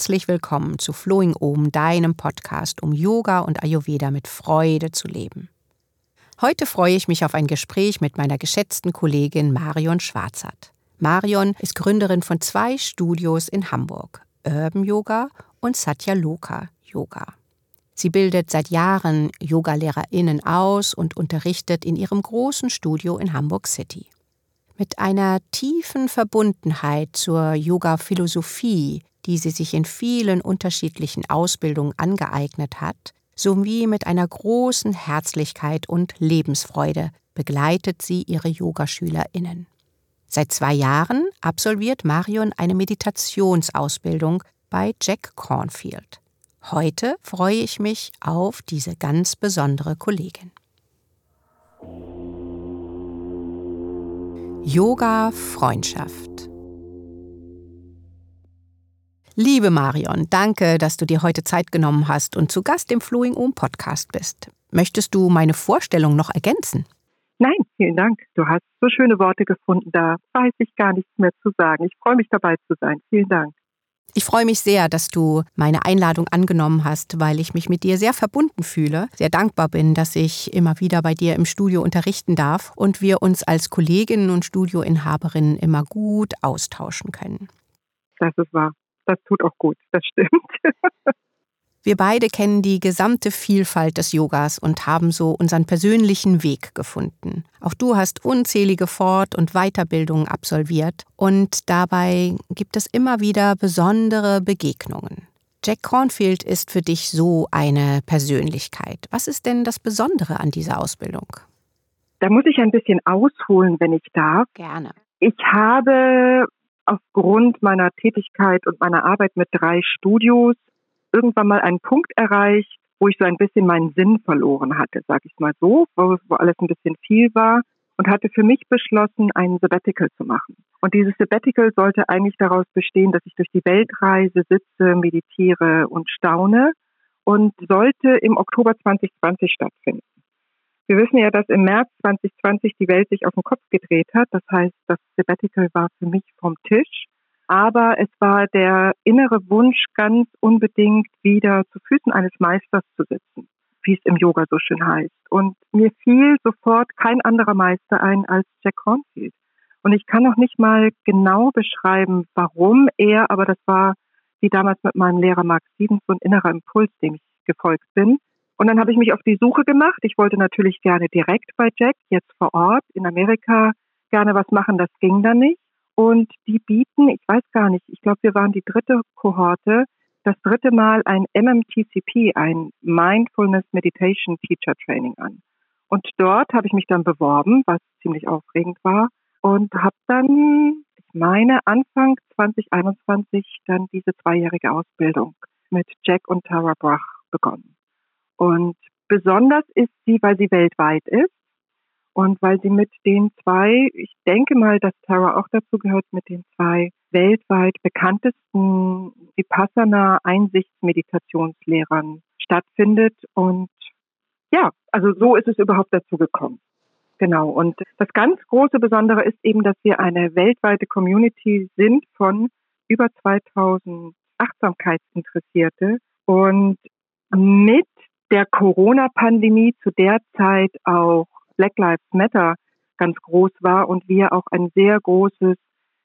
Herzlich willkommen zu Flowing Om, deinem Podcast, um Yoga und Ayurveda mit Freude zu leben. Heute freue ich mich auf ein Gespräch mit meiner geschätzten Kollegin Marion Schwarzert. Marion ist Gründerin von zwei Studios in Hamburg, Urban Yoga und Satya Loka Yoga. Sie bildet seit Jahren Yogalehrerinnen aus und unterrichtet in ihrem großen Studio in Hamburg City. Mit einer tiefen Verbundenheit zur Yoga-Philosophie, die sie sich in vielen unterschiedlichen Ausbildungen angeeignet hat, sowie mit einer großen Herzlichkeit und Lebensfreude begleitet sie ihre Yogaschülerinnen. Seit zwei Jahren absolviert Marion eine Meditationsausbildung bei Jack Cornfield. Heute freue ich mich auf diese ganz besondere Kollegin. Yoga Freundschaft. Liebe Marion, danke, dass du dir heute Zeit genommen hast und zu Gast im Flowing Om Podcast bist. Möchtest du meine Vorstellung noch ergänzen? Nein, vielen Dank. Du hast so schöne Worte gefunden, da weiß ich gar nichts mehr zu sagen. Ich freue mich dabei zu sein. Vielen Dank. Ich freue mich sehr, dass du meine Einladung angenommen hast, weil ich mich mit dir sehr verbunden fühle, sehr dankbar bin, dass ich immer wieder bei dir im Studio unterrichten darf und wir uns als Kolleginnen und Studioinhaberinnen immer gut austauschen können. Das ist wahr. Das tut auch gut. Das stimmt. Wir beide kennen die gesamte Vielfalt des Yogas und haben so unseren persönlichen Weg gefunden. Auch du hast unzählige Fort- und Weiterbildungen absolviert und dabei gibt es immer wieder besondere Begegnungen. Jack Cornfield ist für dich so eine Persönlichkeit. Was ist denn das Besondere an dieser Ausbildung? Da muss ich ein bisschen ausholen, wenn ich darf. Gerne. Ich habe aufgrund meiner Tätigkeit und meiner Arbeit mit drei Studios irgendwann mal einen Punkt erreicht, wo ich so ein bisschen meinen Sinn verloren hatte, sag ich mal so, wo, wo alles ein bisschen viel war und hatte für mich beschlossen, ein Sabbatical zu machen. Und dieses Sabbatical sollte eigentlich daraus bestehen, dass ich durch die Welt reise, sitze, meditiere und staune und sollte im Oktober 2020 stattfinden. Wir wissen ja, dass im März 2020 die Welt sich auf den Kopf gedreht hat. Das heißt, das Sabbatical war für mich vom Tisch aber es war der innere Wunsch, ganz unbedingt wieder zu Füßen eines Meisters zu sitzen, wie es im Yoga so schön heißt. Und mir fiel sofort kein anderer Meister ein als Jack Cornfield. Und ich kann noch nicht mal genau beschreiben, warum er, aber das war wie damals mit meinem Lehrer Mark Stevens so ein innerer Impuls, dem ich gefolgt bin. Und dann habe ich mich auf die Suche gemacht. Ich wollte natürlich gerne direkt bei Jack, jetzt vor Ort in Amerika, gerne was machen. Das ging dann nicht. Und die bieten, ich weiß gar nicht, ich glaube, wir waren die dritte Kohorte, das dritte Mal ein MMTCP, ein Mindfulness Meditation Teacher Training an. Und dort habe ich mich dann beworben, was ziemlich aufregend war, und habe dann, ich meine, Anfang 2021 dann diese zweijährige Ausbildung mit Jack und Tara Brach begonnen. Und besonders ist sie, weil sie weltweit ist. Und weil sie mit den zwei, ich denke mal, dass Tara auch dazu gehört, mit den zwei weltweit bekanntesten Vipassana-Einsichtsmeditationslehrern stattfindet. Und ja, also so ist es überhaupt dazu gekommen. Genau. Und das ganz große Besondere ist eben, dass wir eine weltweite Community sind von über 2000 Achtsamkeitsinteressierte und mit der Corona-Pandemie zu der Zeit auch Black Lives Matter ganz groß war und wir auch ein sehr großes,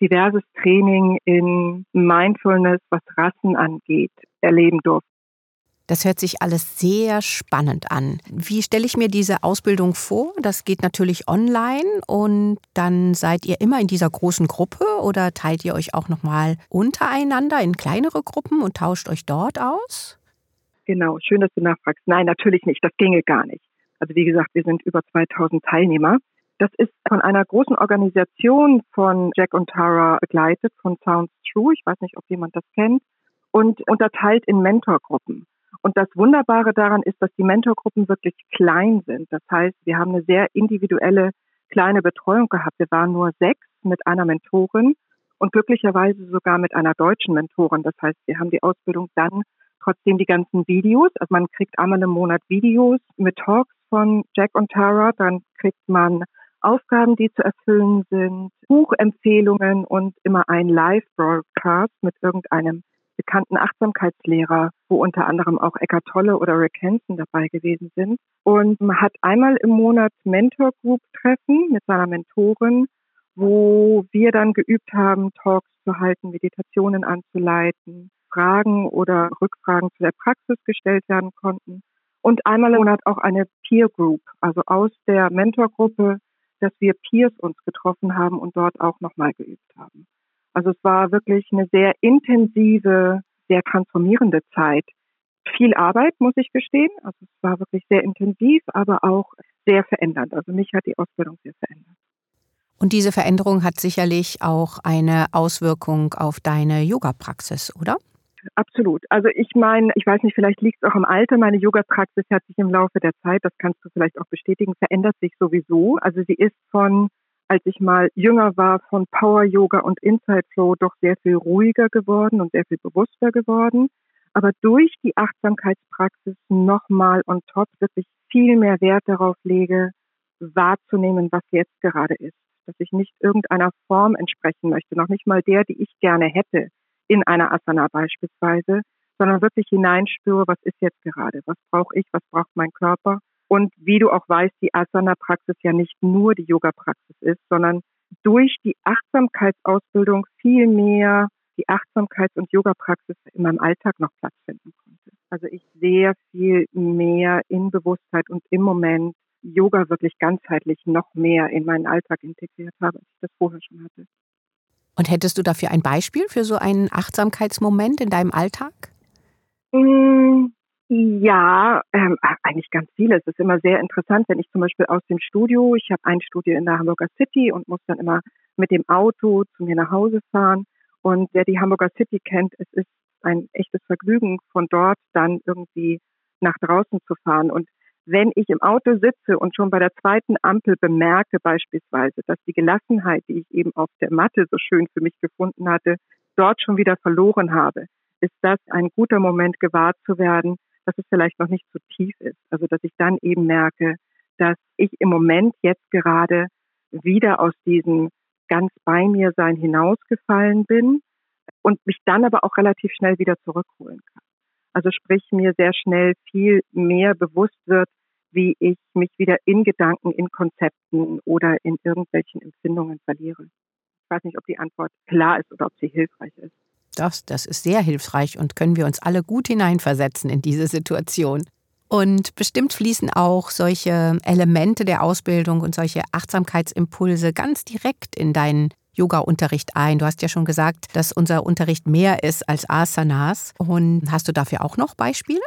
diverses Training in Mindfulness, was Rassen angeht, erleben durften. Das hört sich alles sehr spannend an. Wie stelle ich mir diese Ausbildung vor? Das geht natürlich online und dann seid ihr immer in dieser großen Gruppe oder teilt ihr euch auch nochmal untereinander in kleinere Gruppen und tauscht euch dort aus? Genau, schön, dass du nachfragst. Nein, natürlich nicht, das ginge gar nicht. Also wie gesagt, wir sind über 2000 Teilnehmer. Das ist von einer großen Organisation von Jack und Tara begleitet, von Sounds True. Ich weiß nicht, ob jemand das kennt. Und unterteilt in Mentorgruppen. Und das Wunderbare daran ist, dass die Mentorgruppen wirklich klein sind. Das heißt, wir haben eine sehr individuelle kleine Betreuung gehabt. Wir waren nur sechs mit einer Mentorin und glücklicherweise sogar mit einer deutschen Mentorin. Das heißt, wir haben die Ausbildung dann trotzdem die ganzen Videos. Also man kriegt einmal im Monat Videos mit Talks von Jack und Tara. Dann kriegt man Aufgaben, die zu erfüllen sind, Buchempfehlungen und immer ein Live-Broadcast mit irgendeinem bekannten Achtsamkeitslehrer, wo unter anderem auch Eckart Tolle oder Rick Hansen dabei gewesen sind. Und man hat einmal im Monat Mentor-Group-Treffen mit seiner Mentorin, wo wir dann geübt haben, Talks zu halten, Meditationen anzuleiten, Fragen oder Rückfragen zu der Praxis gestellt werden konnten. Und einmal im Monat auch eine Peer Group, also aus der Mentorgruppe, dass wir Peers uns getroffen haben und dort auch nochmal geübt haben. Also es war wirklich eine sehr intensive, sehr transformierende Zeit. Viel Arbeit, muss ich gestehen. Also es war wirklich sehr intensiv, aber auch sehr verändernd. Also mich hat die Ausbildung sehr verändert. Und diese Veränderung hat sicherlich auch eine Auswirkung auf deine Yoga-Praxis, oder? Absolut. Also ich meine, ich weiß nicht, vielleicht liegt es auch im Alter. Meine Yoga-Praxis hat sich im Laufe der Zeit, das kannst du vielleicht auch bestätigen, verändert sich sowieso. Also sie ist von als ich mal jünger war, von Power Yoga und Inside Flow doch sehr viel ruhiger geworden und sehr viel bewusster geworden. Aber durch die Achtsamkeitspraxis nochmal on top wirklich viel mehr Wert darauf lege, wahrzunehmen, was jetzt gerade ist. Dass ich nicht irgendeiner Form entsprechen möchte, noch nicht mal der, die ich gerne hätte, in einer Asana beispielsweise, sondern wirklich hineinspüre, was ist jetzt gerade, was brauche ich, was braucht mein Körper und wie du auch weißt, die Asana-Praxis ja nicht nur die Yoga-Praxis ist, sondern durch die Achtsamkeitsausbildung viel mehr die Achtsamkeits- und Yoga-Praxis in meinem Alltag noch Platz finden konnte. Also ich sehr viel mehr in Bewusstheit und im Moment Yoga wirklich ganzheitlich noch mehr in meinen Alltag integriert habe, als ich das vorher schon hatte. Und hättest du dafür ein Beispiel für so einen Achtsamkeitsmoment in deinem Alltag? Mmh ja, ähm, eigentlich ganz viele. Es ist immer sehr interessant, wenn ich zum Beispiel aus dem Studio, ich habe ein Studio in der Hamburger City und muss dann immer mit dem Auto zu mir nach Hause fahren. Und wer die Hamburger City kennt, es ist ein echtes Vergnügen, von dort dann irgendwie nach draußen zu fahren. Und wenn ich im Auto sitze und schon bei der zweiten Ampel bemerke beispielsweise, dass die Gelassenheit, die ich eben auf der Matte so schön für mich gefunden hatte, dort schon wieder verloren habe, ist das ein guter Moment gewahrt zu werden, dass es vielleicht noch nicht zu tief ist. Also dass ich dann eben merke, dass ich im Moment jetzt gerade wieder aus diesem ganz bei mir sein hinausgefallen bin und mich dann aber auch relativ schnell wieder zurückholen kann. Also sprich mir sehr schnell viel mehr bewusst wird, wie ich mich wieder in Gedanken, in Konzepten oder in irgendwelchen Empfindungen verliere. Ich weiß nicht, ob die Antwort klar ist oder ob sie hilfreich ist. Das, das ist sehr hilfreich und können wir uns alle gut hineinversetzen in diese Situation. Und bestimmt fließen auch solche Elemente der Ausbildung und solche Achtsamkeitsimpulse ganz direkt in deinen Yoga-Unterricht ein. Du hast ja schon gesagt, dass unser Unterricht mehr ist als Asanas. Und hast du dafür auch noch Beispiele?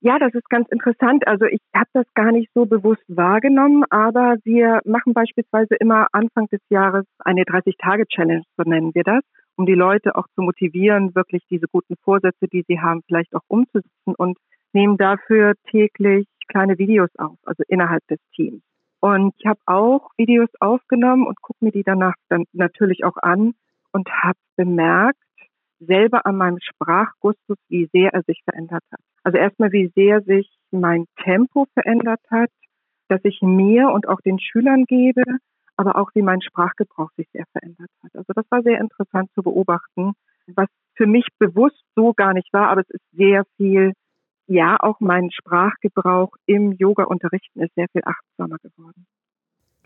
Ja, das ist ganz interessant. Also ich habe das gar nicht so bewusst wahrgenommen, aber wir machen beispielsweise immer Anfang des Jahres eine 30-Tage-Challenge, so nennen wir das um die Leute auch zu motivieren, wirklich diese guten Vorsätze, die sie haben, vielleicht auch umzusetzen und nehmen dafür täglich kleine Videos auf, also innerhalb des Teams. Und ich habe auch Videos aufgenommen und gucke mir die danach dann natürlich auch an und habe bemerkt, selber an meinem Sprachgustus, wie sehr er sich verändert hat. Also erstmal, wie sehr sich mein Tempo verändert hat, dass ich mir und auch den Schülern gebe, aber auch wie mein Sprachgebrauch sich sehr verändert hat. Also das war sehr interessant zu beobachten, was für mich bewusst so gar nicht war, aber es ist sehr viel, ja, auch mein Sprachgebrauch im Yoga-Unterrichten ist sehr viel achtsamer geworden.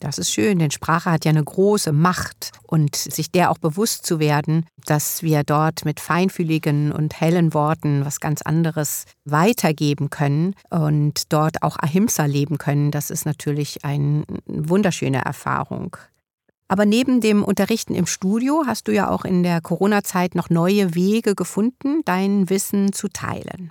Das ist schön, denn Sprache hat ja eine große Macht und sich der auch bewusst zu werden, dass wir dort mit feinfühligen und hellen Worten was ganz anderes weitergeben können und dort auch Ahimsa leben können, das ist natürlich eine wunderschöne Erfahrung. Aber neben dem Unterrichten im Studio hast du ja auch in der Corona-Zeit noch neue Wege gefunden, dein Wissen zu teilen.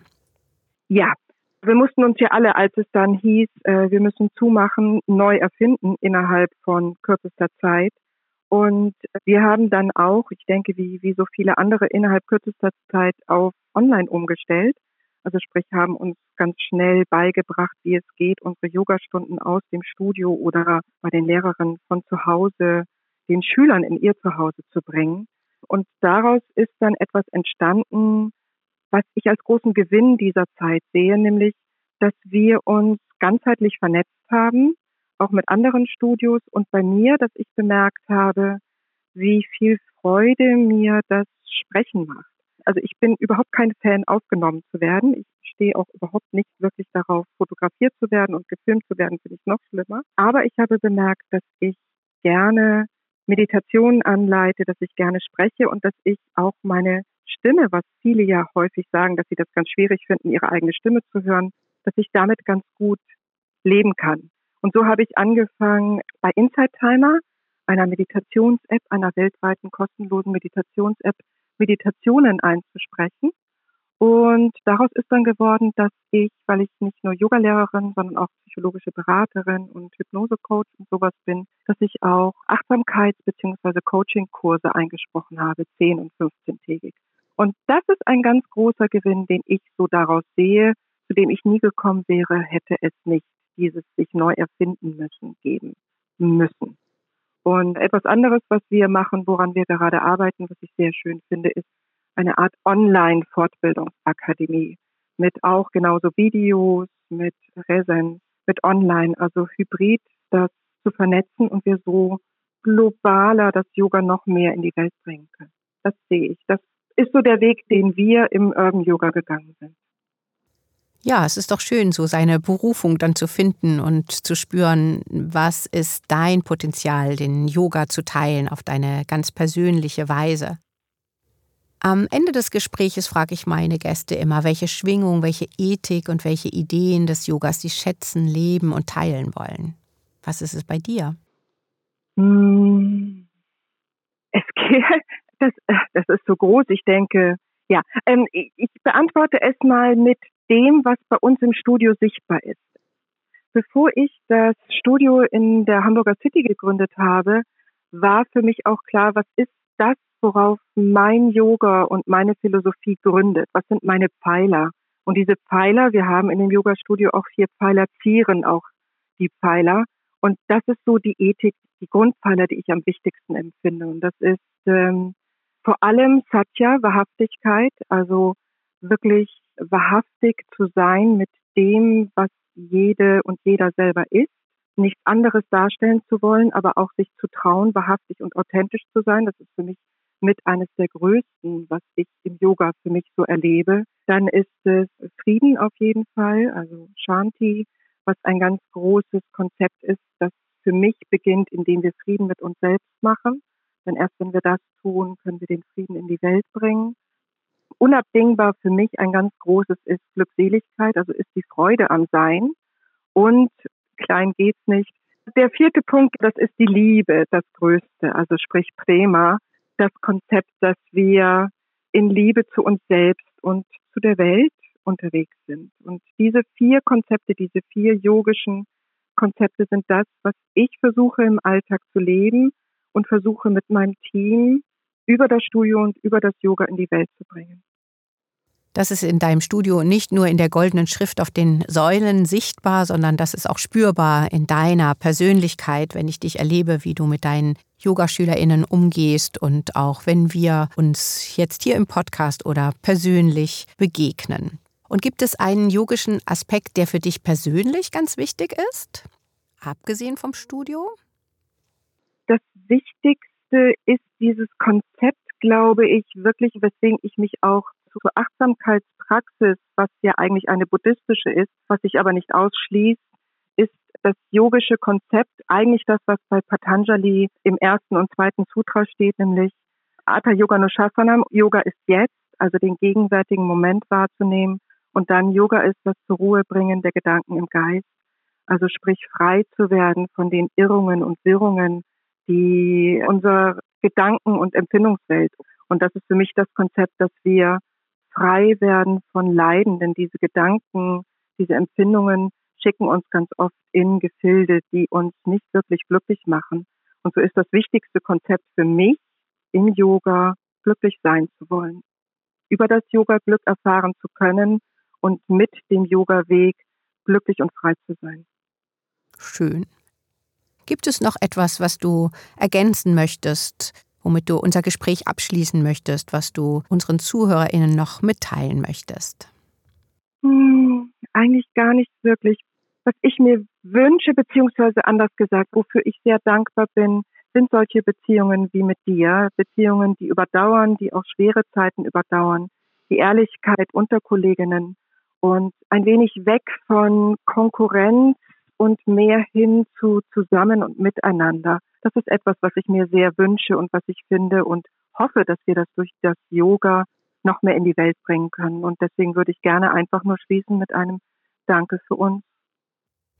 Ja, wir mussten uns ja alle, als es dann hieß, äh, wir müssen zumachen, neu erfinden innerhalb von kürzester Zeit. Und wir haben dann auch, ich denke, wie, wie so viele andere innerhalb kürzester Zeit auf Online umgestellt. Also sprich, haben uns ganz schnell beigebracht, wie es geht, unsere Yogastunden aus dem Studio oder bei den Lehrerinnen von zu Hause den Schülern in ihr Zuhause zu bringen. Und daraus ist dann etwas entstanden, was ich als großen Gewinn dieser Zeit sehe, nämlich, dass wir uns ganzheitlich vernetzt haben, auch mit anderen Studios und bei mir, dass ich bemerkt habe, wie viel Freude mir das Sprechen macht. Also ich bin überhaupt kein Fan, aufgenommen zu werden. Ich stehe auch überhaupt nicht wirklich darauf, fotografiert zu werden und gefilmt zu werden, finde ich noch schlimmer. Aber ich habe bemerkt, dass ich gerne Meditationen anleite, dass ich gerne spreche und dass ich auch meine Stimme, was viele ja häufig sagen, dass sie das ganz schwierig finden, ihre eigene Stimme zu hören, dass ich damit ganz gut leben kann. Und so habe ich angefangen bei Insight Timer, einer Meditations-App, einer weltweiten kostenlosen Meditations-App, Meditationen einzusprechen. Und daraus ist dann geworden, dass ich, weil ich nicht nur Yogalehrerin, sondern auch psychologische Beraterin und Hypnosecoach und sowas bin, dass ich auch Achtsamkeits- bzw. Coaching-Kurse eingesprochen habe, 10 und 15-tägig. Und das ist ein ganz großer Gewinn, den ich so daraus sehe, zu dem ich nie gekommen wäre, hätte es nicht dieses sich neu erfinden müssen geben müssen. Und etwas anderes, was wir machen, woran wir gerade arbeiten, was ich sehr schön finde, ist eine Art Online-Fortbildungsakademie mit auch genauso Videos, mit Präsenz, mit Online, also Hybrid, das zu vernetzen und wir so globaler das Yoga noch mehr in die Welt bringen können. Das sehe ich. Das ist so der Weg, den wir im Urban Yoga gegangen sind. Ja, es ist doch schön, so seine Berufung dann zu finden und zu spüren, was ist dein Potenzial, den Yoga zu teilen auf deine ganz persönliche Weise. Am Ende des Gespräches frage ich meine Gäste immer, welche Schwingung, welche Ethik und welche Ideen des Yogas sie schätzen, leben und teilen wollen. Was ist es bei dir? Hm. Es geht, so groß. Ich denke, ja, ähm, ich beantworte es mal mit dem, was bei uns im Studio sichtbar ist. Bevor ich das Studio in der Hamburger City gegründet habe, war für mich auch klar, was ist das, worauf mein Yoga und meine Philosophie gründet? Was sind meine Pfeiler? Und diese Pfeiler, wir haben in dem Yoga-Studio auch vier Pfeiler, zieren auch die Pfeiler. Und das ist so die Ethik, die Grundpfeiler, die ich am wichtigsten empfinde. Und das ist ähm, vor allem Satya, Wahrhaftigkeit, also wirklich wahrhaftig zu sein mit dem, was jede und jeder selber ist, nichts anderes darstellen zu wollen, aber auch sich zu trauen, wahrhaftig und authentisch zu sein. Das ist für mich mit eines der größten, was ich im Yoga für mich so erlebe. Dann ist es Frieden auf jeden Fall, also Shanti, was ein ganz großes Konzept ist, das für mich beginnt, indem wir Frieden mit uns selbst machen. Denn erst wenn wir das tun, können wir den Frieden in die Welt bringen unabdingbar für mich ein ganz großes ist Glückseligkeit, also ist die Freude am Sein. Und klein geht's nicht. Der vierte Punkt, das ist die Liebe, das Größte, also sprich Prema, das Konzept, dass wir in Liebe zu uns selbst und zu der Welt unterwegs sind. Und diese vier Konzepte, diese vier yogischen Konzepte sind das, was ich versuche im Alltag zu leben und versuche mit meinem Team über das Studio und über das Yoga in die Welt zu bringen. Das ist in deinem Studio nicht nur in der goldenen Schrift auf den Säulen sichtbar, sondern das ist auch spürbar in deiner Persönlichkeit, wenn ich dich erlebe, wie du mit deinen Yogaschülerinnen umgehst und auch wenn wir uns jetzt hier im Podcast oder persönlich begegnen. Und gibt es einen yogischen Aspekt, der für dich persönlich ganz wichtig ist, abgesehen vom Studio? Wichtigste ist dieses Konzept, glaube ich, wirklich, weswegen ich mich auch zur Achtsamkeitspraxis, was ja eigentlich eine buddhistische ist, was sich aber nicht ausschließt, ist das yogische Konzept eigentlich das, was bei Patanjali im ersten und zweiten Sutra steht, nämlich Atha Yoga Nushasanam. Yoga ist jetzt, also den gegenwärtigen Moment wahrzunehmen. Und dann Yoga ist das zur Ruhe bringen der Gedanken im Geist. Also sprich frei zu werden von den Irrungen und Wirrungen, die unser Gedanken- und Empfindungswelt. Und das ist für mich das Konzept, dass wir frei werden von Leiden, denn diese Gedanken, diese Empfindungen schicken uns ganz oft in Gefilde, die uns nicht wirklich glücklich machen. Und so ist das wichtigste Konzept für mich im Yoga, glücklich sein zu wollen. Über das Yoga Glück erfahren zu können und mit dem Yoga-Weg glücklich und frei zu sein. Schön. Gibt es noch etwas, was du ergänzen möchtest womit du unser Gespräch abschließen möchtest, was du unseren ZuhörerInnen noch mitteilen möchtest? Hm, eigentlich gar nicht wirklich. Was ich mir wünsche, beziehungsweise anders gesagt, wofür ich sehr dankbar bin, sind solche Beziehungen wie mit dir, Beziehungen, die überdauern, die auch schwere Zeiten überdauern, die Ehrlichkeit unter Kolleginnen und ein wenig weg von Konkurrenz und mehr hin zu zusammen und miteinander. Das ist etwas, was ich mir sehr wünsche und was ich finde und hoffe, dass wir das durch das Yoga noch mehr in die Welt bringen können. Und deswegen würde ich gerne einfach nur schließen mit einem Danke für uns.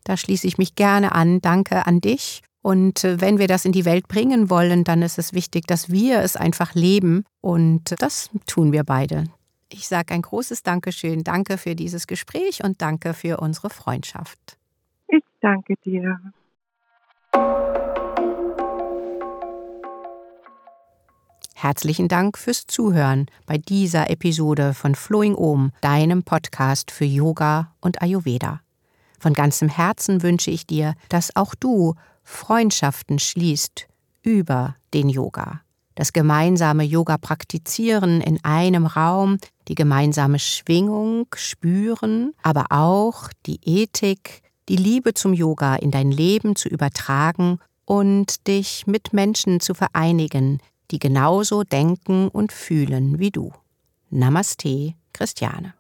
Da schließe ich mich gerne an. Danke an dich. Und äh, wenn wir das in die Welt bringen wollen, dann ist es wichtig, dass wir es einfach leben. Und das tun wir beide. Ich sage ein großes Dankeschön. Danke für dieses Gespräch und danke für unsere Freundschaft. Danke dir. Herzlichen Dank fürs Zuhören bei dieser Episode von Flowing Om, deinem Podcast für Yoga und Ayurveda. Von ganzem Herzen wünsche ich dir, dass auch du Freundschaften schließt über den Yoga. Das gemeinsame Yoga praktizieren in einem Raum, die gemeinsame Schwingung spüren, aber auch die Ethik, die Liebe zum Yoga in dein Leben zu übertragen und dich mit Menschen zu vereinigen, die genauso denken und fühlen wie du. Namaste, Christiane.